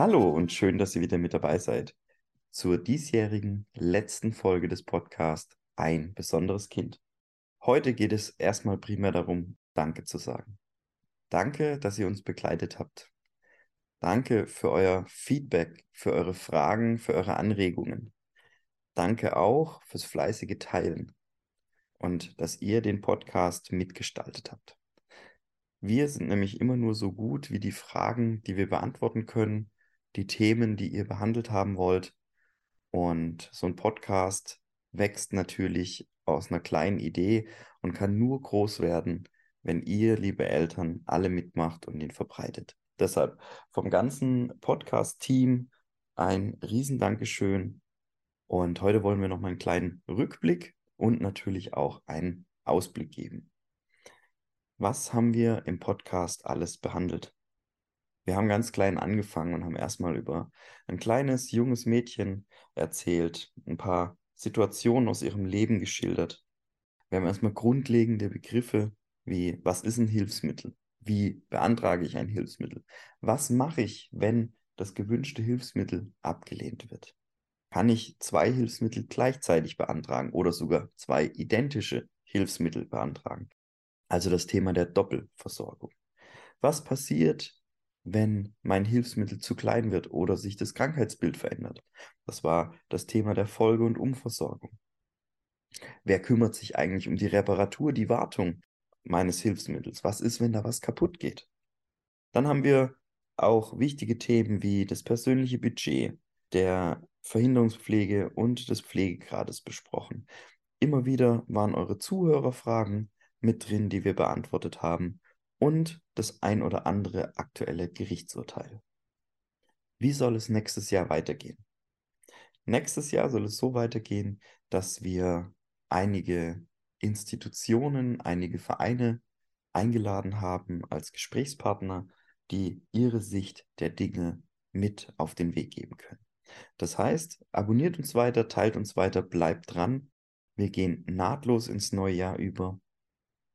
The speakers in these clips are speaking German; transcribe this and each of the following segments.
Hallo und schön, dass ihr wieder mit dabei seid zur diesjährigen letzten Folge des Podcasts Ein besonderes Kind. Heute geht es erstmal primär darum, Danke zu sagen. Danke, dass ihr uns begleitet habt. Danke für euer Feedback, für eure Fragen, für eure Anregungen. Danke auch fürs fleißige Teilen und dass ihr den Podcast mitgestaltet habt. Wir sind nämlich immer nur so gut wie die Fragen, die wir beantworten können, die Themen, die ihr behandelt haben wollt. Und so ein Podcast wächst natürlich aus einer kleinen Idee und kann nur groß werden, wenn ihr, liebe Eltern, alle mitmacht und ihn verbreitet. Deshalb vom ganzen Podcast-Team ein Riesendankeschön. Und heute wollen wir noch mal einen kleinen Rückblick und natürlich auch einen Ausblick geben. Was haben wir im Podcast alles behandelt? Wir haben ganz klein angefangen und haben erstmal über ein kleines, junges Mädchen erzählt, ein paar Situationen aus ihrem Leben geschildert. Wir haben erstmal grundlegende Begriffe wie, was ist ein Hilfsmittel? Wie beantrage ich ein Hilfsmittel? Was mache ich, wenn das gewünschte Hilfsmittel abgelehnt wird? Kann ich zwei Hilfsmittel gleichzeitig beantragen oder sogar zwei identische Hilfsmittel beantragen? Also das Thema der Doppelversorgung. Was passiert, wenn mein Hilfsmittel zu klein wird oder sich das Krankheitsbild verändert? Das war das Thema der Folge- und Umversorgung. Wer kümmert sich eigentlich um die Reparatur, die Wartung meines Hilfsmittels? Was ist, wenn da was kaputt geht? Dann haben wir auch wichtige Themen wie das persönliche Budget, der Verhinderungspflege und des Pflegegrades besprochen. Immer wieder waren eure Zuhörerfragen mit drin, die wir beantwortet haben und das ein oder andere aktuelle Gerichtsurteil. Wie soll es nächstes Jahr weitergehen? Nächstes Jahr soll es so weitergehen, dass wir einige Institutionen, einige Vereine eingeladen haben als Gesprächspartner, die ihre Sicht der Dinge mit auf den Weg geben können. Das heißt, abonniert uns weiter, teilt uns weiter, bleibt dran. Wir gehen nahtlos ins neue Jahr über.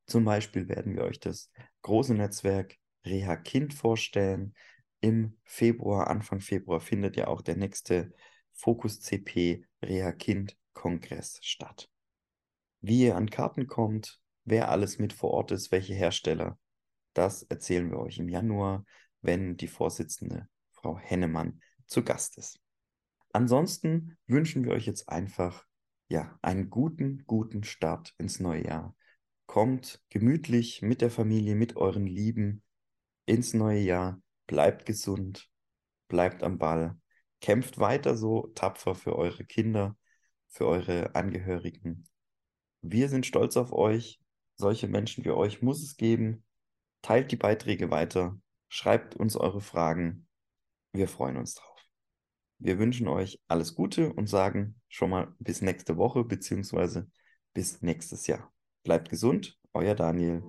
Zum Beispiel werden wir euch das große Netzwerk Reha Kind vorstellen. Im Februar, Anfang Februar findet ja auch der nächste Fokus CP Reha Kind Kongress statt. Wie ihr an Karten kommt, wer alles mit vor Ort ist, welche Hersteller, das erzählen wir euch im Januar, wenn die Vorsitzende Frau Hennemann zu Gast ist. Ansonsten wünschen wir euch jetzt einfach ja, einen guten, guten Start ins neue Jahr. Kommt gemütlich mit der Familie, mit euren Lieben ins neue Jahr. Bleibt gesund, bleibt am Ball, kämpft weiter so tapfer für eure Kinder, für eure Angehörigen wir sind stolz auf euch. Solche Menschen wie euch muss es geben. Teilt die Beiträge weiter. Schreibt uns eure Fragen. Wir freuen uns drauf. Wir wünschen euch alles Gute und sagen schon mal bis nächste Woche beziehungsweise bis nächstes Jahr. Bleibt gesund, euer Daniel.